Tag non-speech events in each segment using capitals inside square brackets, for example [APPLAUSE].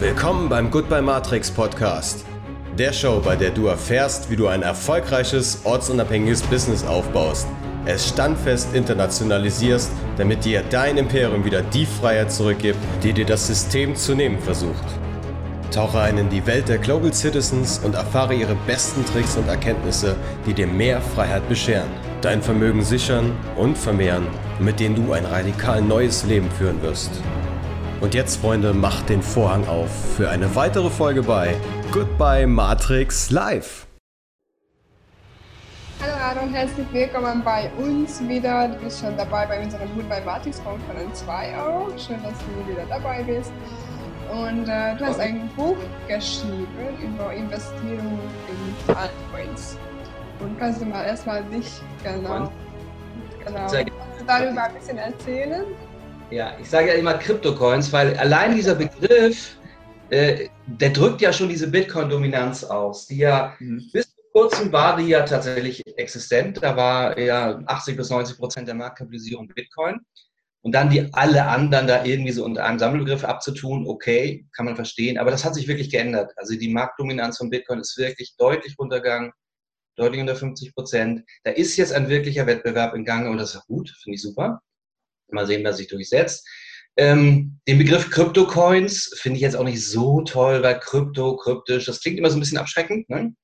Willkommen beim Goodbye Matrix Podcast. Der Show, bei der du erfährst, wie du ein erfolgreiches, ortsunabhängiges Business aufbaust, es standfest internationalisierst, damit dir dein Imperium wieder die Freiheit zurückgibt, die dir das System zu nehmen versucht. Tauche ein in die Welt der Global Citizens und erfahre ihre besten Tricks und Erkenntnisse, die dir mehr Freiheit bescheren, dein Vermögen sichern und vermehren, mit denen du ein radikal neues Leben führen wirst. Und jetzt, Freunde, macht den Vorhang auf für eine weitere Folge bei Goodbye Matrix Live. Hallo Aaron, herzlich willkommen bei uns wieder. Du bist schon dabei bei unserer Goodbye Matrix Konferenz 2 auch. Schön, dass du wieder dabei bist. Und äh, du hast ein Buch geschrieben über Investierung in Altcoins. Und kannst du mal erstmal dich genau, genau darüber ein bisschen erzählen? Ja, ich sage ja immer Kryptocoins, weil allein dieser Begriff, äh, der drückt ja schon diese Bitcoin-Dominanz aus, die ja mhm. bis vor kurzem war die ja tatsächlich existent. Da war ja 80 bis 90 Prozent der Marktkapitalisierung Bitcoin. Und dann die alle anderen da irgendwie so unter einem Sammelbegriff abzutun, okay, kann man verstehen. Aber das hat sich wirklich geändert. Also die Marktdominanz von Bitcoin ist wirklich deutlich runtergegangen, deutlich unter 50 Prozent. Da ist jetzt ein wirklicher Wettbewerb in Gang und das ist gut, finde ich super. Mal sehen, wer sich durchsetzt. Ähm, den Begriff Kryptocoins finde ich jetzt auch nicht so toll, weil Krypto, kryptisch, das klingt immer so ein bisschen abschreckend. Ne?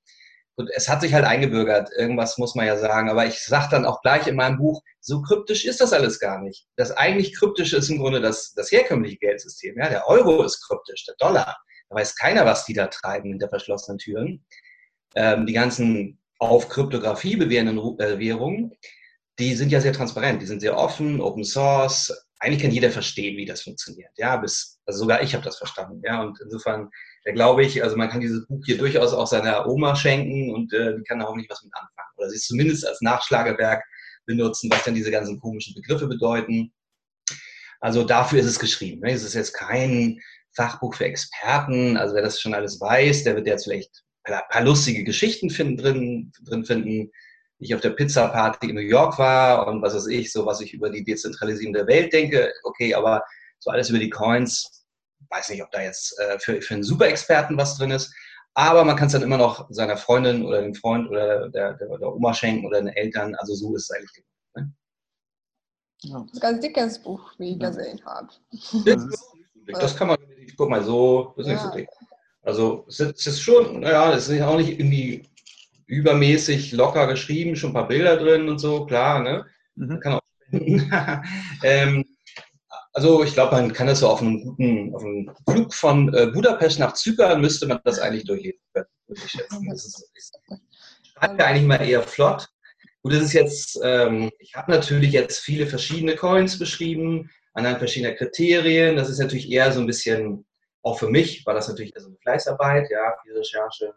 Und es hat sich halt eingebürgert, irgendwas muss man ja sagen. Aber ich sage dann auch gleich in meinem Buch, so kryptisch ist das alles gar nicht. Das eigentlich kryptische ist im Grunde das, das herkömmliche Geldsystem. Ja? Der Euro ist kryptisch, der Dollar. Da weiß keiner, was die da treiben hinter verschlossenen Türen. Ähm, die ganzen auf Kryptographie bewährenden äh, Währungen, die sind ja sehr transparent, die sind sehr offen, Open Source. Eigentlich kann jeder verstehen, wie das funktioniert. Ja, bis, also sogar ich habe das verstanden. Ja, und insofern da glaube ich, also man kann dieses Buch hier durchaus auch seiner Oma schenken und äh, die kann da auch nicht was mit anfangen. Oder sie es zumindest als Nachschlagewerk benutzen, was dann diese ganzen komischen Begriffe bedeuten. Also dafür ist es geschrieben. Ne? Es ist jetzt kein Fachbuch für Experten. Also wer das schon alles weiß, der wird jetzt vielleicht ein paar lustige Geschichten finden, drin, drin finden, ich auf der Pizza-Party in New York war und was weiß ich, so was ich über die Dezentralisierung der Welt denke. Okay, aber so alles über die Coins, weiß nicht, ob da jetzt äh, für, für einen Superexperten was drin ist. Aber man kann es dann immer noch seiner Freundin oder dem Freund oder der, der, der Oma schenken oder den Eltern. Also so ist es eigentlich. Ne? Ja. Das ist ein ganz dickes Buch, wie ich gesehen habe. Das kann man, guck mal, so, das ist ja. nicht so dick. Also es ist schon, naja, es ist auch nicht irgendwie übermäßig locker geschrieben, schon ein paar Bilder drin und so, klar, ne? Mhm. Kann auch [LAUGHS] ähm, also ich glaube, man kann das so auf einem guten, auf einem Flug von äh, Budapest nach Zypern müsste man das eigentlich durchlesen können, würde ich schätzen. Das ist, ist schreibt ja eigentlich mal eher flott. Gut, das ist jetzt, ähm, ich habe natürlich jetzt viele verschiedene Coins beschrieben, anhand verschiedener Kriterien. Das ist natürlich eher so ein bisschen, auch für mich war das natürlich eher so eine Fleißarbeit, ja, viel Recherche,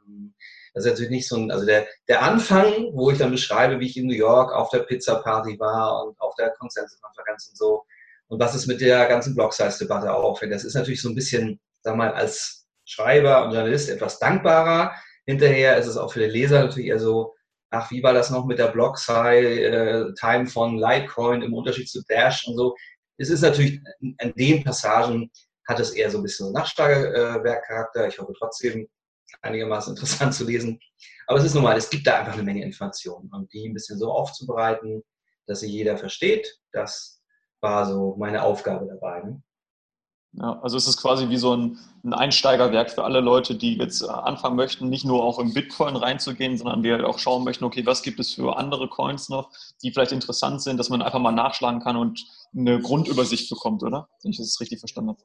das ist natürlich nicht so ein, also der, der Anfang, wo ich dann beschreibe, wie ich in New York auf der Pizza-Party war und auf der Konsensuskonferenz und so. Und was es mit der ganzen Block-Size-Debatte aufhängt. Das ist natürlich so ein bisschen, sag mal, als Schreiber und Journalist etwas dankbarer. Hinterher ist es auch für den Leser natürlich eher so, ach, wie war das noch mit der Block-Size-Time äh, von Litecoin im Unterschied zu Dash und so. Es ist natürlich, an den Passagen hat es eher so ein bisschen so Nachschlagewerkcharakter. Ich hoffe trotzdem, einigermaßen interessant zu lesen. Aber es ist normal, es gibt da einfach eine Menge Informationen und die ein bisschen so aufzubereiten, dass sie jeder versteht, das war so meine Aufgabe dabei. Ja, also es ist quasi wie so ein, ein, Einsteigerwerk für alle Leute, die jetzt äh, anfangen möchten, nicht nur auch in Bitcoin reinzugehen, sondern die halt auch schauen möchten, okay, was gibt es für andere Coins noch, die vielleicht interessant sind, dass man einfach mal nachschlagen kann und eine Grundübersicht bekommt, oder? Wenn ich das richtig verstanden habe.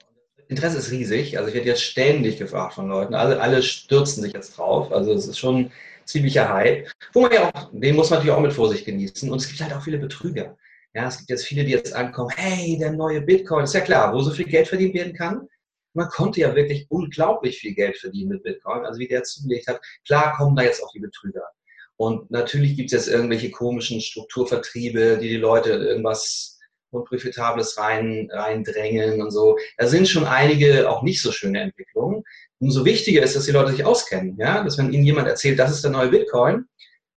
Interesse ist riesig. Also ich werde jetzt ständig gefragt von Leuten. Alle, alle stürzen sich jetzt drauf. Also es ist schon ziemlicher Hype. Wo man ja auch, den muss man natürlich auch mit Vorsicht genießen. Und es gibt halt auch viele Betrüger. Ja, es gibt jetzt viele, die jetzt ankommen, hey, der neue Bitcoin, ist ja klar, wo so viel Geld verdient werden kann. Man konnte ja wirklich unglaublich viel Geld verdienen mit Bitcoin, also wie der zugelegt hat. Klar kommen da jetzt auch die Betrüger. Und natürlich gibt es jetzt irgendwelche komischen Strukturvertriebe, die die Leute irgendwas Unprofitables rein, reindrängeln und so. Da sind schon einige auch nicht so schöne Entwicklungen. Umso wichtiger ist, dass die Leute sich auskennen, ja, dass wenn ihnen jemand erzählt, das ist der neue Bitcoin,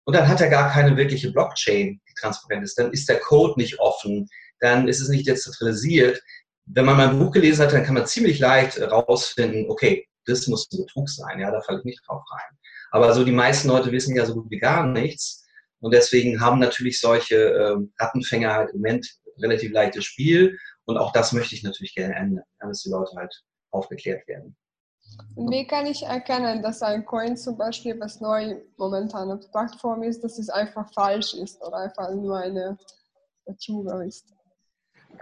und dann hat er gar keine wirkliche Blockchain, die transparent ist, dann ist der Code nicht offen, dann ist es nicht dezentralisiert, wenn man mein Buch gelesen hat, dann kann man ziemlich leicht rausfinden, okay, das muss ein Betrug sein, ja, da falle ich nicht drauf rein. Aber so die meisten Leute wissen ja so gut wie gar nichts. Und deswegen haben natürlich solche ähm, Rattenfänger halt im Moment relativ leichtes Spiel. Und auch das möchte ich natürlich gerne ändern, dass die Leute halt aufgeklärt werden. Wie kann ich erkennen, dass ein Coin zum Beispiel, was neu momentan auf der Plattform ist, dass es einfach falsch ist oder einfach nur eine Betrüger ist?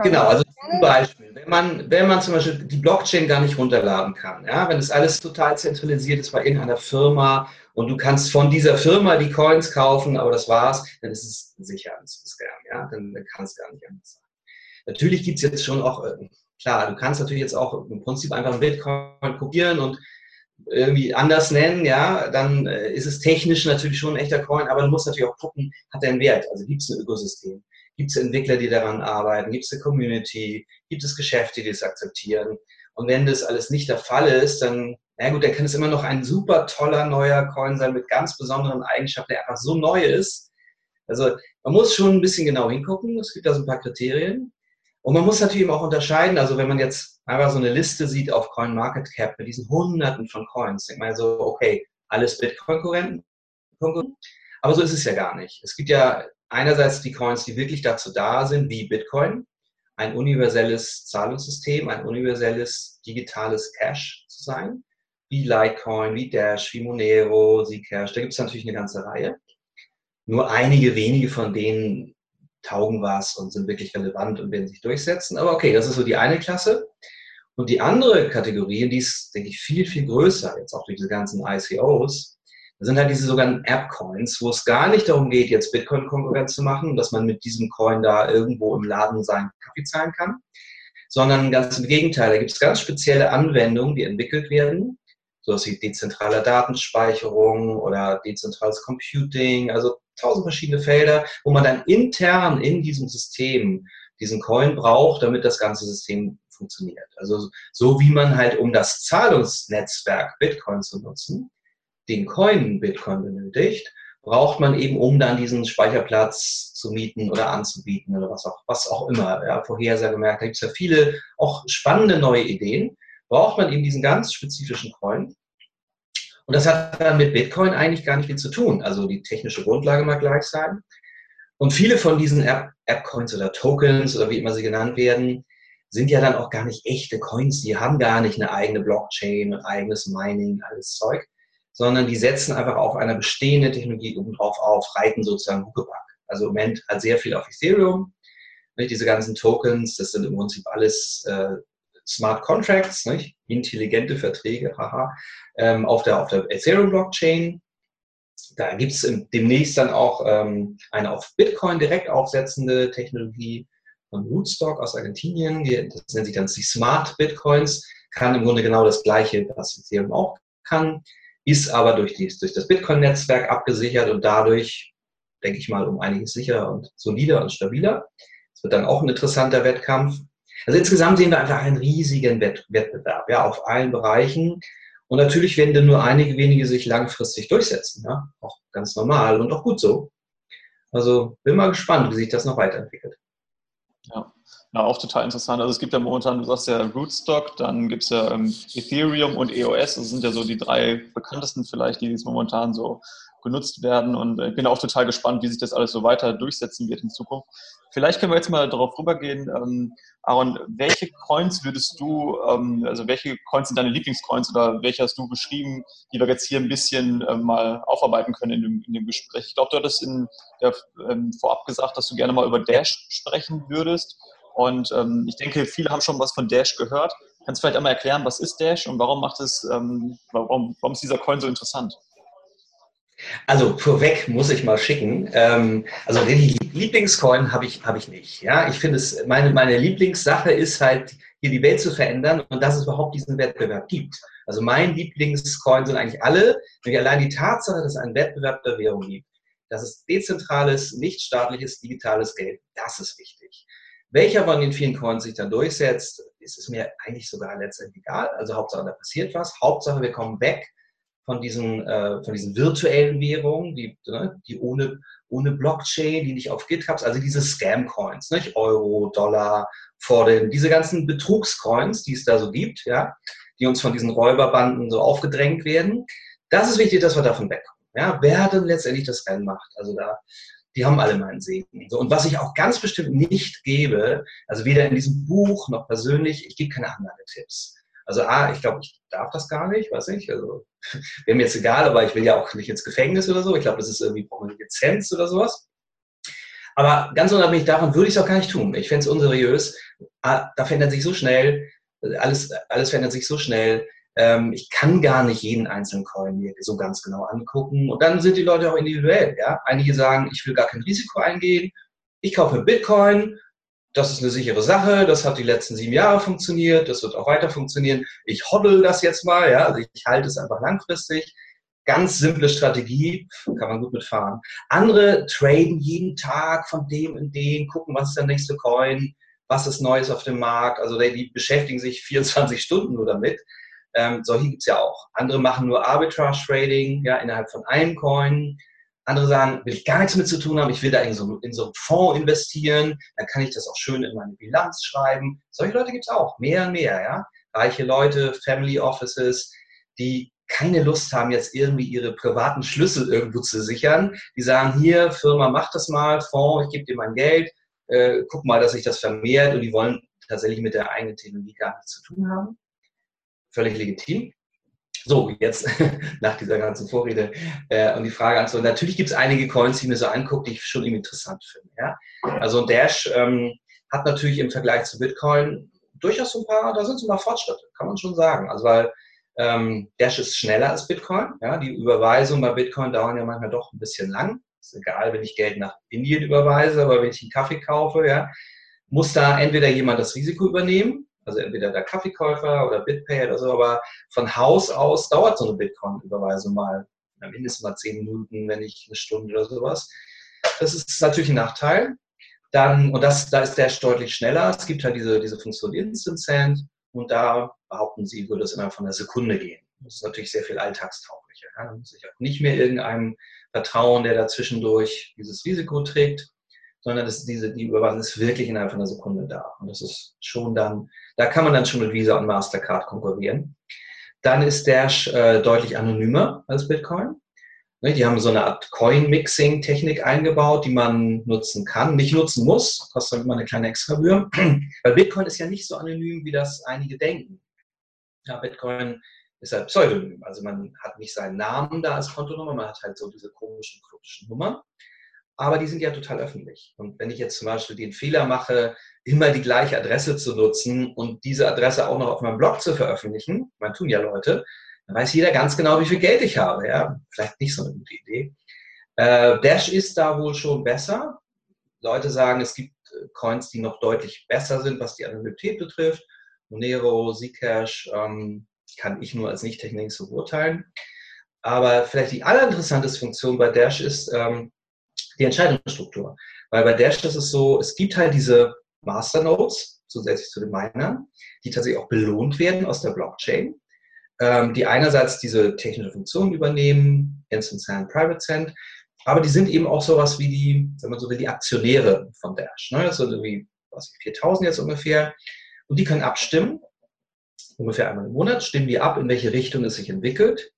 Genau, also zum Beispiel, wenn man, wenn man zum Beispiel die Blockchain gar nicht runterladen kann, ja, wenn es alles total zentralisiert ist bei irgendeiner Firma und du kannst von dieser Firma die Coins kaufen, aber das war's, dann ist es sicher ein Scam, ja, dann, dann kann es gar nicht anders sein. Natürlich gibt es jetzt schon auch, äh, klar, du kannst natürlich jetzt auch im Prinzip einfach ein Bitcoin kopieren und irgendwie anders nennen, ja, dann äh, ist es technisch natürlich schon ein echter Coin, aber du musst natürlich auch gucken, hat der einen Wert? Also gibt es ein Ökosystem? Gibt es Entwickler, die daran arbeiten? Gibt es eine Community? Gibt es Geschäfte, die es akzeptieren? Und wenn das alles nicht der Fall ist, dann, na gut, dann kann es immer noch ein super toller neuer Coin sein mit ganz besonderen Eigenschaften, der einfach so neu ist. Also man muss schon ein bisschen genau hingucken. Es gibt da so ein paar Kriterien. Und man muss natürlich auch unterscheiden, also wenn man jetzt einfach so eine Liste sieht auf CoinMarketCap mit diesen Hunderten von Coins, denkt man so, okay, alles Bitcoin-Konkurrenten. Aber so ist es ja gar nicht. Es gibt ja einerseits die Coins, die wirklich dazu da sind, wie Bitcoin, ein universelles Zahlungssystem, ein universelles digitales Cash zu sein, wie Litecoin, wie Dash, wie Monero, Zcash. Da gibt es natürlich eine ganze Reihe. Nur einige wenige von denen taugen was und sind wirklich relevant und werden sich durchsetzen. Aber okay, das ist so die eine Klasse. Und die andere Kategorie, die ist, denke ich, viel, viel größer, jetzt auch durch diese ganzen ICOs, sind halt diese sogenannten App-Coins, wo es gar nicht darum geht, jetzt Bitcoin-Konkurrenz zu machen, dass man mit diesem Coin da irgendwo im Laden seinen Kaffee zahlen kann, sondern ganz im Gegenteil. Da gibt es ganz spezielle Anwendungen, die entwickelt werden, sowas wie dezentrale Datenspeicherung oder dezentrales Computing, also tausend verschiedene Felder, wo man dann intern in diesem System diesen Coin braucht, damit das ganze System funktioniert. Also so wie man halt, um das Zahlungsnetzwerk Bitcoin zu nutzen, den Coin Bitcoin benötigt, braucht man eben, um dann diesen Speicherplatz zu mieten oder anzubieten oder was auch, was auch immer. Ja, Vorhersage gemerkt, da gibt es ja viele auch spannende neue Ideen. Braucht man eben diesen ganz spezifischen Coin. Und das hat dann mit Bitcoin eigentlich gar nicht viel zu tun. Also die technische Grundlage mag gleich sein. Und viele von diesen App-Coins oder Tokens oder wie immer sie genannt werden, sind ja dann auch gar nicht echte Coins. Die haben gar nicht eine eigene Blockchain und eigenes Mining, alles Zeug, sondern die setzen einfach auf eine bestehende Technologie obendrauf auf, reiten sozusagen Huckepack. Also im Moment hat sehr viel auf Ethereum. Diese ganzen Tokens, das sind im Prinzip alles äh, Smart Contracts, nicht? intelligente Verträge, haha, ähm, auf der, auf der Ethereum-Blockchain. Da gibt es demnächst dann auch ähm, eine auf Bitcoin direkt aufsetzende Technologie von Rootstock aus Argentinien. Die, das nennt sich dann die Smart Bitcoins. Kann im Grunde genau das Gleiche, was Ethereum auch kann, ist aber durch, die, durch das Bitcoin-Netzwerk abgesichert und dadurch, denke ich mal, um einiges sicherer und solider und stabiler. Es wird dann auch ein interessanter Wettkampf. Also insgesamt sehen wir einfach einen riesigen Wettbewerb, ja, auf allen Bereichen. Und natürlich werden dann nur einige wenige sich langfristig durchsetzen, ja, auch ganz normal und auch gut so. Also bin mal gespannt, wie sich das noch weiterentwickelt. Ja. Ja, auch total interessant. Also es gibt ja momentan, du sagst ja Rootstock, dann gibt es ja ähm, Ethereum und EOS, das sind ja so die drei bekanntesten vielleicht, die jetzt momentan so genutzt werden und äh, bin auch total gespannt, wie sich das alles so weiter durchsetzen wird in Zukunft. Vielleicht können wir jetzt mal darauf rübergehen. Ähm, Aaron, welche Coins würdest du, ähm, also welche Coins sind deine Lieblingscoins oder welche hast du beschrieben, die wir jetzt hier ein bisschen ähm, mal aufarbeiten können in dem, in dem Gespräch? Ich glaube, du hattest in der, ähm, vorab gesagt, dass du gerne mal über Dash sprechen würdest. Und ähm, ich denke, viele haben schon was von Dash gehört. Kannst du vielleicht einmal erklären, was ist Dash und warum macht es, ähm, warum, warum ist dieser Coin so interessant? Also vorweg muss ich mal schicken. Ähm, also den Lieblingscoin habe ich, hab ich nicht. Ja, ich finde es, meine, meine Lieblingssache ist halt, hier die Welt zu verändern und dass es überhaupt diesen Wettbewerb gibt. Also mein Lieblingscoin sind eigentlich alle, nämlich allein die Tatsache, dass es einen Wettbewerb der Währung gibt. Das ist dezentrales, nicht staatliches, digitales Geld. Das ist wichtig. Welcher von den vielen Coins sich dann durchsetzt, ist es mir eigentlich sogar letztendlich egal. Also Hauptsache, da passiert was. Hauptsache, wir kommen weg von diesen, äh, von diesen virtuellen Währungen, die, ne, die ohne, ohne Blockchain, die nicht auf GitHubs, also diese Scam-Coins, nicht? Euro, Dollar, Forden, diese ganzen Betrugscoins, die es da so gibt, ja, die uns von diesen Räuberbanden so aufgedrängt werden. Das ist wichtig, dass wir davon wegkommen. Ja, wer denn letztendlich das Rennen macht. Also da, die haben alle meinen Segen. So, und was ich auch ganz bestimmt nicht gebe, also weder in diesem Buch noch persönlich, ich gebe keine Anlagetipps. Also A, ich glaube, ich darf das gar nicht, weiß ich. Also [LAUGHS] wäre mir jetzt egal, aber ich will ja auch nicht ins Gefängnis oder so. Ich glaube, das ist irgendwie eine Lizenz oder sowas. Aber ganz unabhängig davon würde ich es auch gar nicht tun. Ich fände es unseriös. Da verändert sich so schnell, alles, alles verändert sich so schnell. Ähm, ich kann gar nicht jeden einzelnen Coin mir so ganz genau angucken. Und dann sind die Leute auch individuell. Ja? Einige sagen, ich will gar kein Risiko eingehen. Ich kaufe Bitcoin. Das ist eine sichere Sache. Das hat die letzten sieben Jahre funktioniert. Das wird auch weiter funktionieren. Ich hoddle das jetzt mal. Ja? Also ich halte es einfach langfristig. Ganz simple Strategie, kann man gut mitfahren. Andere traden jeden Tag von dem und dem, gucken, was ist der nächste Coin, was ist Neues auf dem Markt. Also die beschäftigen sich [LAUGHS] 24 Stunden nur damit. Ähm, solche gibt es ja auch. Andere machen nur Arbitrage Trading, ja, innerhalb von einem Coin. Andere sagen, will ich gar nichts mit zu tun haben, ich will da in so, in so einen Fonds investieren, dann kann ich das auch schön in meine Bilanz schreiben. Solche Leute gibt es auch, mehr und mehr, ja. Reiche Leute, Family Offices, die keine Lust haben, jetzt irgendwie ihre privaten Schlüssel irgendwo zu sichern. Die sagen, hier, Firma, mach das mal, Fonds, ich gebe dir mein Geld, äh, guck mal, dass sich das vermehrt und die wollen tatsächlich mit der eigenen Technologie gar nichts zu tun haben völlig legitim. So, jetzt [LAUGHS] nach dieser ganzen Vorrede äh, und die Frage an Natürlich gibt es einige Coins, die ich mir so angucke, die ich schon irgendwie interessant finde. Ja? Also Dash ähm, hat natürlich im Vergleich zu Bitcoin durchaus so ein paar, da sind so ein paar Fortschritte, kann man schon sagen. Also weil ähm, Dash ist schneller als Bitcoin. Ja? Die Überweisungen bei Bitcoin dauern ja manchmal doch ein bisschen lang. Ist egal, wenn ich Geld nach Indien überweise, aber wenn ich einen Kaffee kaufe, ja, muss da entweder jemand das Risiko übernehmen also entweder der Kaffeekäufer oder BitPay oder so, aber von Haus aus dauert so eine Bitcoin-Überweisung mal mindestens mal zehn Minuten, wenn nicht eine Stunde oder sowas. Das ist natürlich ein Nachteil. Dann, und das, da ist der deutlich schneller. Es gibt halt diese, diese Funktion Instant Send und da behaupten sie, würde es innerhalb von einer Sekunde gehen. Das ist natürlich sehr viel alltagstauglicher. Ja. Da muss ich auch nicht mehr irgendeinem vertrauen, der dazwischendurch dieses Risiko trägt sondern das, diese, die Überweisung ist wirklich innerhalb von einer Sekunde da. Und das ist schon dann, da kann man dann schon mit Visa und Mastercard konkurrieren. Dann ist Dash äh, deutlich anonymer als Bitcoin. Ne, die haben so eine Art Coin-Mixing-Technik eingebaut, die man nutzen kann, nicht nutzen muss, kostet immer eine kleine Extrabühr. [CLEARS THROAT] Weil Bitcoin ist ja nicht so anonym, wie das einige denken. Ja, Bitcoin ist halt Pseudonym. Also man hat nicht seinen Namen da als Kontonummer, man hat halt so diese komischen, kryptischen Nummern aber die sind ja total öffentlich. Und wenn ich jetzt zum Beispiel den Fehler mache, immer die gleiche Adresse zu nutzen und diese Adresse auch noch auf meinem Blog zu veröffentlichen, man tun ja Leute, dann weiß jeder ganz genau, wie viel Geld ich habe. Ja? Vielleicht nicht so eine gute Idee. Äh, Dash ist da wohl schon besser. Leute sagen, es gibt äh, Coins, die noch deutlich besser sind, was die Anonymität betrifft. Monero, Zcash ähm, kann ich nur als Nicht-Technik so beurteilen. Aber vielleicht die allerinteressanteste Funktion bei Dash ist, ähm, die Entscheidungsstruktur. Weil bei Dash ist es so, es gibt halt diese Masternodes zusätzlich zu den Minern, die tatsächlich auch belohnt werden aus der Blockchain, ähm, die einerseits diese technische Funktion übernehmen, Instant Send, Private Send, aber die sind eben auch sowas wie die, wenn man so will, die Aktionäre von Dash. Ne? Das sind irgendwie was, 4000 jetzt ungefähr. Und die können abstimmen, ungefähr einmal im Monat, stimmen die ab, in welche Richtung es sich entwickelt.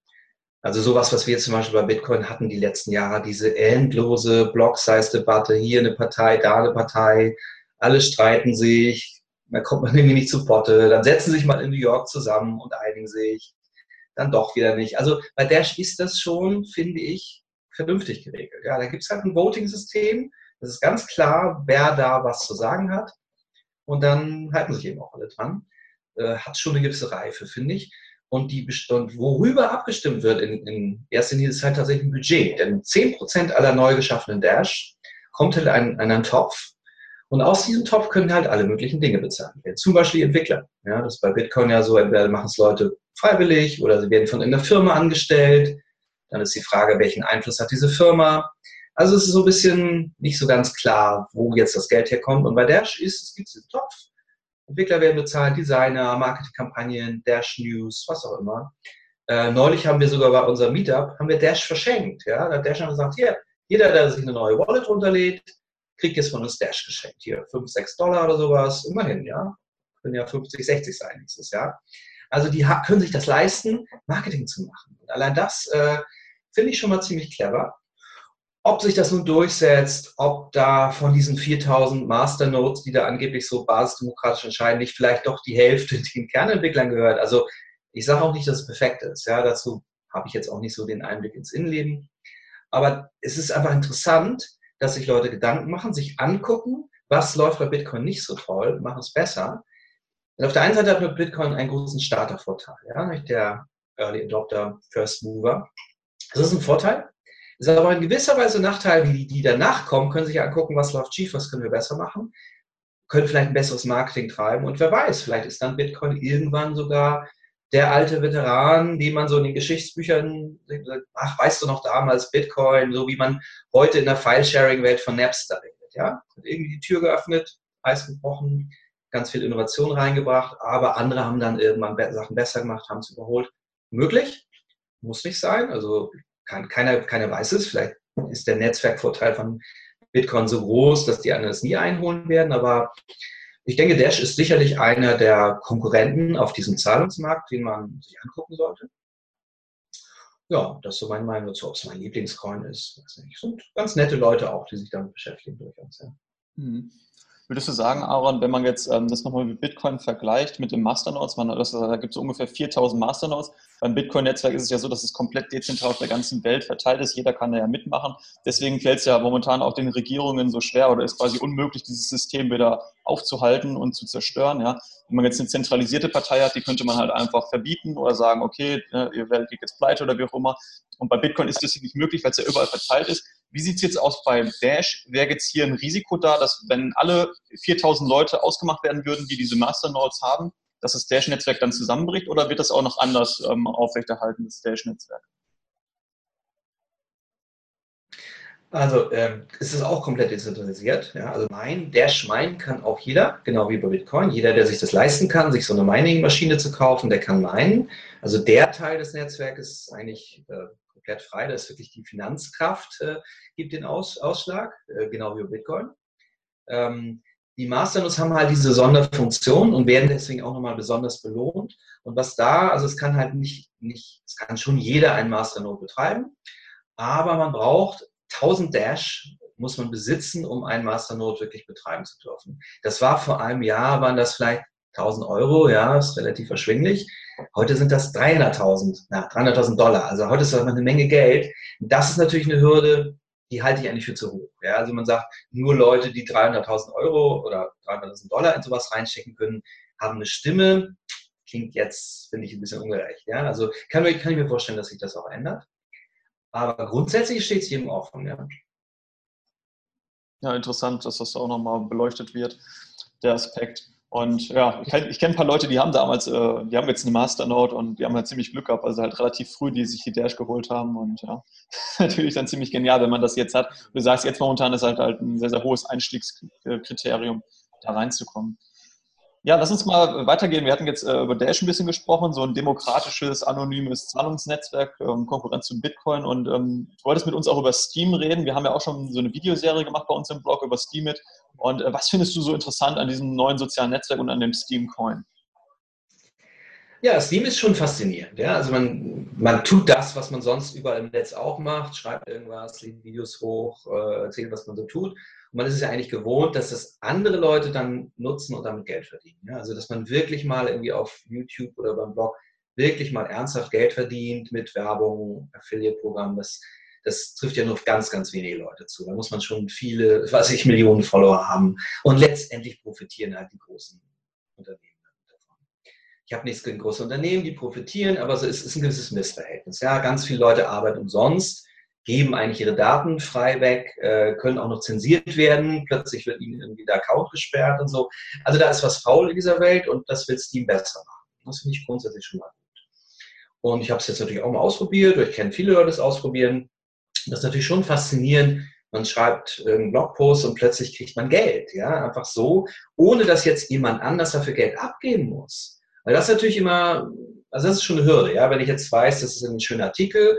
Also sowas, was wir zum Beispiel bei Bitcoin hatten die letzten Jahre, diese endlose Block-Size-Debatte, hier eine Partei, da eine Partei, alle streiten sich, dann kommt man [LAUGHS] irgendwie nicht zu Potte, dann setzen sich mal in New York zusammen und einigen sich, dann doch wieder nicht. Also bei Dash ist das schon, finde ich, vernünftig geregelt. Ja, da gibt es halt ein Voting-System, das ist ganz klar, wer da was zu sagen hat und dann halten sich eben auch alle dran. Äh, hat schon eine gewisse Reife, finde ich und, die, und worüber abgestimmt wird in, in erster Linie ist halt tatsächlich ein Budget. Denn 10% aller neu geschaffenen Dash kommt halt in einen Topf und aus diesem Topf können halt alle möglichen Dinge bezahlt werden. Zum Beispiel die Entwickler. Ja, das ist bei Bitcoin ja so, entweder machen es Leute freiwillig oder sie werden von einer Firma angestellt. Dann ist die Frage, welchen Einfluss hat diese Firma. Also es ist so ein bisschen nicht so ganz klar, wo jetzt das Geld herkommt. Und bei Dash ist, es gibt diesen Topf Entwickler werden bezahlt, Designer, Marketingkampagnen, Dash News, was auch immer. Äh, neulich haben wir sogar bei unserem Meetup, haben wir Dash verschenkt. Ja? Da hat Dash gesagt, hier, jeder, der sich eine neue Wallet runterlädt, kriegt jetzt von uns Dash geschenkt. Hier, 5, 6 Dollar oder sowas, immerhin, ja. Können ja 50, 60 sein nächstes Jahr. Also die können sich das leisten, Marketing zu machen. Und allein das äh, finde ich schon mal ziemlich clever. Ob sich das nun durchsetzt, ob da von diesen 4000 Masternodes, die da angeblich so basisdemokratisch entscheiden, nicht vielleicht doch die Hälfte [LAUGHS] den Kernentwicklern gehört. Also ich sage auch nicht, dass es perfekt ist. Ja, dazu habe ich jetzt auch nicht so den Einblick ins Innenleben. Aber es ist einfach interessant, dass sich Leute Gedanken machen, sich angucken, was läuft bei Bitcoin nicht so toll, machen es besser. Und auf der einen Seite hat Bitcoin einen großen Startervorteil, ja, der Early Adopter, First Mover. Das ist ein Vorteil. Ist aber in gewisser Weise ein Nachteil, die, die danach kommen, können sich angucken, was läuft schief, was können wir besser machen, können vielleicht ein besseres Marketing treiben und wer weiß, vielleicht ist dann Bitcoin irgendwann sogar der alte Veteran, den man so in den Geschichtsbüchern, ach, weißt du noch damals Bitcoin, so wie man heute in der File-Sharing-Welt von Napster redet, ja? Hat irgendwie die Tür geöffnet, Eis gebrochen, ganz viel Innovation reingebracht, aber andere haben dann irgendwann Sachen besser gemacht, haben es überholt. Möglich, muss nicht sein, also kann, keiner, keiner weiß es. Vielleicht ist der Netzwerkvorteil von Bitcoin so groß, dass die anderen es nie einholen werden. Aber ich denke, Dash ist sicherlich einer der Konkurrenten auf diesem Zahlungsmarkt, den man sich angucken sollte. Ja, das ist so meine Meinung dazu, ob es mein Lieblingscoin ist. Es sind ganz nette Leute auch, die sich damit beschäftigen durchaus. Ja. Mhm. Würdest du sagen, Aaron, wenn man jetzt ähm, das nochmal mit Bitcoin vergleicht, mit dem Masternodes, man, das, da gibt es ungefähr 4000 Masternodes. Beim Bitcoin-Netzwerk ist es ja so, dass es komplett dezentral auf der ganzen Welt verteilt ist. Jeder kann da ja mitmachen. Deswegen fällt es ja momentan auch den Regierungen so schwer oder ist quasi unmöglich, dieses System wieder aufzuhalten und zu zerstören. Ja. Wenn man jetzt eine zentralisierte Partei hat, die könnte man halt einfach verbieten oder sagen, okay, ne, ihr werdet jetzt pleite oder wie auch immer. Und bei Bitcoin ist das nicht möglich, weil es ja überall verteilt ist. Wie sieht es jetzt aus bei Dash? Wäre jetzt hier ein Risiko da, dass wenn alle 4000 Leute ausgemacht werden würden, die diese Masternodes haben, dass das Dash-Netzwerk dann zusammenbricht oder wird das auch noch anders ähm, aufrechterhalten, das Dash-Netzwerk? Also ähm, es ist auch komplett dezentralisiert. Ja? Also mein Dash Mine kann auch jeder, genau wie bei Bitcoin. Jeder, der sich das leisten kann, sich so eine Mining-Maschine zu kaufen, der kann minen. Also der Teil des Netzwerkes ist eigentlich äh, komplett frei. Da ist wirklich die Finanzkraft, äh, gibt den Aus, Ausschlag, äh, genau wie Bitcoin. Ähm, die Masternodes haben halt diese Sonderfunktion und werden deswegen auch nochmal besonders belohnt. Und was da, also es kann halt nicht, nicht, es kann schon jeder ein Masternode betreiben, aber man braucht 1000 Dash muss man besitzen, um einen Masternode wirklich betreiben zu dürfen. Das war vor einem Jahr, waren das vielleicht 1000 Euro, ja, ist relativ erschwinglich. Heute sind das 300.000, ja, 300.000 Dollar. Also heute ist das eine Menge Geld. Das ist natürlich eine Hürde, die halte ich eigentlich für zu hoch. Ja, also man sagt, nur Leute, die 300.000 Euro oder 300.000 Dollar in sowas reinstecken können, haben eine Stimme. Klingt jetzt, finde ich, ein bisschen ungerecht. Ja, also kann, kann ich mir vorstellen, dass sich das auch ändert. Aber grundsätzlich steht es jedem offen. Ja. ja, interessant, dass das auch nochmal beleuchtet wird, der Aspekt. Und ja, ich, ich kenne ein paar Leute, die haben damals, äh, die haben jetzt eine Masternode und die haben halt ziemlich Glück gehabt, also halt relativ früh, die sich die Dash geholt haben und ja, [LAUGHS] natürlich dann ziemlich genial, wenn man das jetzt hat. Du sagst, jetzt momentan ist halt, halt ein sehr, sehr hohes Einstiegskriterium, da reinzukommen. Ja, lass uns mal weitergehen. Wir hatten jetzt äh, über Dash ein bisschen gesprochen, so ein demokratisches, anonymes Zahlungsnetzwerk, ähm, Konkurrenz zu Bitcoin. Und ähm, du wolltest mit uns auch über Steam reden. Wir haben ja auch schon so eine Videoserie gemacht bei uns im Blog über Steamit. Und äh, was findest du so interessant an diesem neuen sozialen Netzwerk und an dem Steam Coin? Ja, Steam ist schon faszinierend. Ja? Also man, man tut das, was man sonst überall im Netz auch macht, schreibt irgendwas, lädt Videos hoch, äh, erzählt, was man so tut. Und man ist es ja eigentlich gewohnt, dass das andere Leute dann nutzen und damit Geld verdienen. Ja? Also dass man wirklich mal irgendwie auf YouTube oder beim Blog wirklich mal ernsthaft Geld verdient mit Werbung, Affiliate-Programm. Das, das trifft ja nur ganz, ganz wenige Leute zu. Da muss man schon viele, was ich, Millionen Follower haben. Und letztendlich profitieren halt die großen Unternehmen davon. Ich habe nichts gegen große Unternehmen, die profitieren, aber es ist, ein gewisses Missverhältnis. Ja, ganz viele Leute arbeiten umsonst geben eigentlich ihre Daten frei weg, äh, können auch noch zensiert werden. Plötzlich wird ihnen irgendwie der Account gesperrt und so. Also da ist was faul in dieser Welt und das will Steam besser machen. Das finde ich grundsätzlich schon mal gut. Und ich habe es jetzt natürlich auch mal ausprobiert. Ich kenne viele Leute, die es ausprobieren. Das ist natürlich schon faszinierend. Man schreibt einen Blogpost und plötzlich kriegt man Geld. Ja, einfach so, ohne dass jetzt jemand anders dafür Geld abgeben muss. Weil das ist natürlich immer Also das ist schon eine Hürde, ja. Wenn ich jetzt weiß, das ist ein schöner Artikel,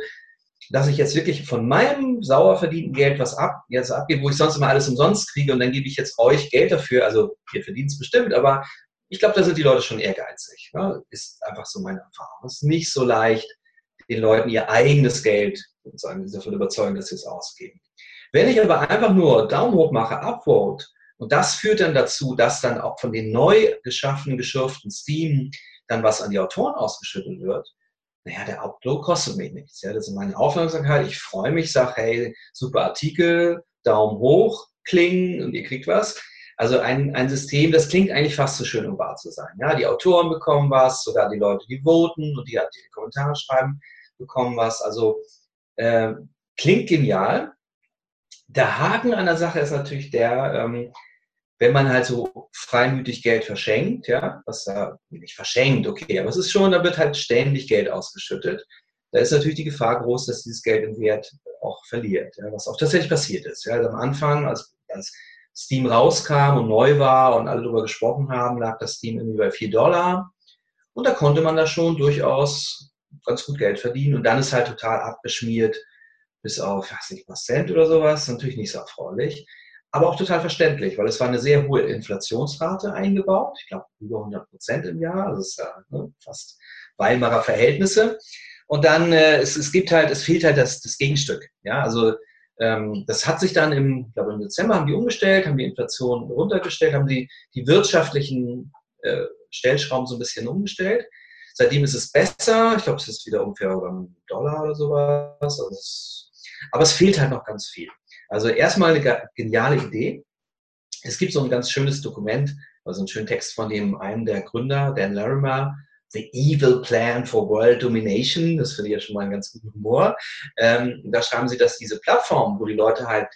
dass ich jetzt wirklich von meinem sauer verdienten Geld was ab, jetzt abgebe, wo ich sonst immer alles umsonst kriege und dann gebe ich jetzt euch Geld dafür. Also ihr verdient es bestimmt, aber ich glaube, da sind die Leute schon ehrgeizig. Ja? Ist einfach so meine Erfahrung. Ist nicht so leicht, den Leuten ihr eigenes Geld sozusagen davon überzeugen, dass sie es ausgeben. Wenn ich aber einfach nur Daumen hoch mache, Upvote, und das führt dann dazu, dass dann auch von den neu geschaffenen, geschürften Steam dann was an die Autoren ausgeschüttet wird, naja, der Upload kostet mich nichts. Ja, das ist meine Aufmerksamkeit. Ich freue mich, sage, hey, super Artikel, Daumen hoch, klingen und ihr kriegt was. Also ein, ein System, das klingt eigentlich fast zu so schön, um wahr zu sein. Ja, die Autoren bekommen was, sogar die Leute, die voten und die, die Kommentare schreiben, bekommen was. Also äh, klingt genial. Der Haken an der Sache ist natürlich der, ähm, wenn man halt so freimütig Geld verschenkt, ja, was da nicht verschenkt, okay, aber es ist schon, da wird halt ständig Geld ausgeschüttet. Da ist natürlich die Gefahr groß, dass dieses Geld im Wert auch verliert, ja, was auch tatsächlich passiert ist. Ja. Also am Anfang, als, als Steam rauskam und neu war und alle darüber gesprochen haben, lag das Steam irgendwie bei 4 Dollar. Und da konnte man da schon durchaus ganz gut Geld verdienen. Und dann ist halt total abgeschmiert bis auf, weiß nicht, was Cent oder sowas. Natürlich nicht so erfreulich aber auch total verständlich, weil es war eine sehr hohe Inflationsrate eingebaut. Ich glaube, über 100 Prozent im Jahr. Das ist ja ne, fast Weimarer Verhältnisse. Und dann, äh, es, es gibt halt, es fehlt halt das, das Gegenstück. Ja, also das hat sich dann im, ich glaube im Dezember haben die umgestellt, haben die Inflation runtergestellt, haben die, die wirtschaftlichen äh, Stellschrauben so ein bisschen umgestellt. Seitdem ist es besser. Ich glaube, es ist wieder ungefähr beim Dollar oder sowas. Also es, aber es fehlt halt noch ganz viel. Also erstmal eine geniale Idee. Es gibt so ein ganz schönes Dokument, also einen schönen Text von dem einen der Gründer, Dan Larimer, The Evil Plan for World Domination. Das finde ich ja schon mal einen ganz guten Humor. Ähm, da schreiben sie, dass diese Plattform, wo die Leute halt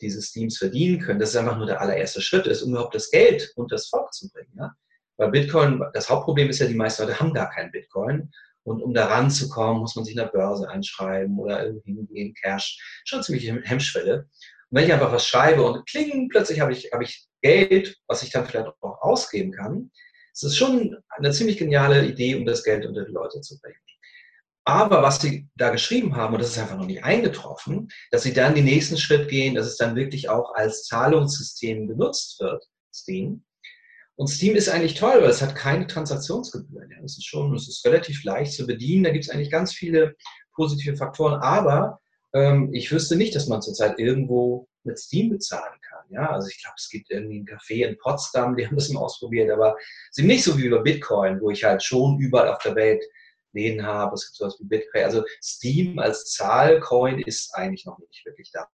diese Steams verdienen können, das ist einfach nur der allererste Schritt ist, um überhaupt das Geld und das Volk zu bringen. Ja? Weil Bitcoin, das Hauptproblem ist ja, die meisten Leute haben gar keinen Bitcoin. Und um da ranzukommen, muss man sich in der Börse einschreiben oder irgendwie hingehen, Cash. Schon ziemlich Hemmschwelle. Und wenn ich einfach was schreibe und kling, plötzlich habe ich, habe ich Geld, was ich dann vielleicht auch ausgeben kann, es ist schon eine ziemlich geniale Idee, um das Geld unter die Leute zu bringen. Aber was sie da geschrieben haben, und das ist einfach noch nicht eingetroffen, dass sie dann den nächsten Schritt gehen, dass es dann wirklich auch als Zahlungssystem genutzt wird, Steam. Und Steam ist eigentlich toll, weil es hat keine Transaktionsgebühren. Ja. Das ist schon, es ist relativ leicht zu bedienen. Da gibt es eigentlich ganz viele positive Faktoren. Aber ähm, ich wüsste nicht, dass man zurzeit irgendwo mit Steam bezahlen. Ja, also ich glaube, es gibt irgendwie ein Café in Potsdam, die [LAUGHS] haben das mal ausprobiert, aber es ist nicht so wie über Bitcoin, wo ich halt schon überall auf der Welt Läden habe. Es gibt sowas wie Bitcoin. Also Steam als Zahlcoin ist eigentlich noch nicht wirklich da.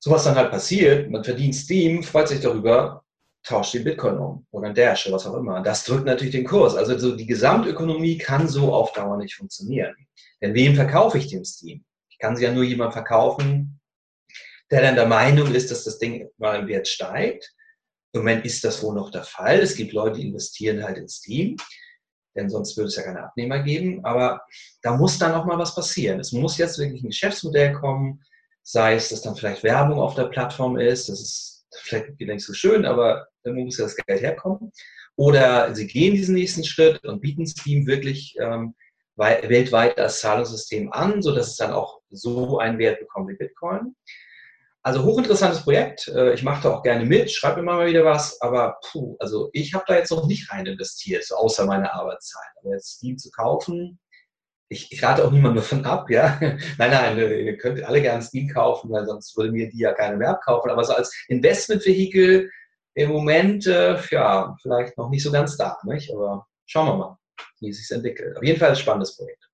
So was dann halt passiert, man verdient Steam, freut sich darüber, tauscht den Bitcoin um oder ein Dash oder was auch immer. Das drückt natürlich den Kurs. Also so die Gesamtökonomie kann so auf Dauer nicht funktionieren. Denn wem verkaufe ich den Steam? Ich kann sie ja nur jemand verkaufen, der dann der Meinung ist, dass das Ding mal im Wert steigt. Im Moment ist das wohl noch der Fall. Es gibt Leute, die investieren halt in Steam, denn sonst würde es ja keine Abnehmer geben. Aber da muss dann auch mal was passieren. Es muss jetzt wirklich ein Geschäftsmodell kommen, sei es, dass dann vielleicht Werbung auf der Plattform ist, das ist vielleicht nicht so schön, aber irgendwo muss ja das Geld herkommen. Oder sie gehen diesen nächsten Schritt und bieten Steam wirklich ähm, weltweit als Zahlungssystem an, sodass es dann auch so einen Wert bekommt wie Bitcoin. Also hochinteressantes Projekt. Äh, ich mache da auch gerne mit, schreibe immer mal wieder was, aber puh, also ich habe da jetzt noch nicht rein investiert, außer meiner Arbeitszeit. Aber jetzt Steam zu kaufen, ich, ich rate auch niemandem davon ab, ja. [LAUGHS] nein, nein, ihr könnt alle gerne Steam kaufen, weil sonst würde mir die ja keine mehr abkaufen. Aber so als Investmentvehikel im Moment, äh, ja, vielleicht noch nicht so ganz da, nicht? Aber schauen wir mal, wie es sich entwickelt. Auf jeden Fall ein spannendes Projekt.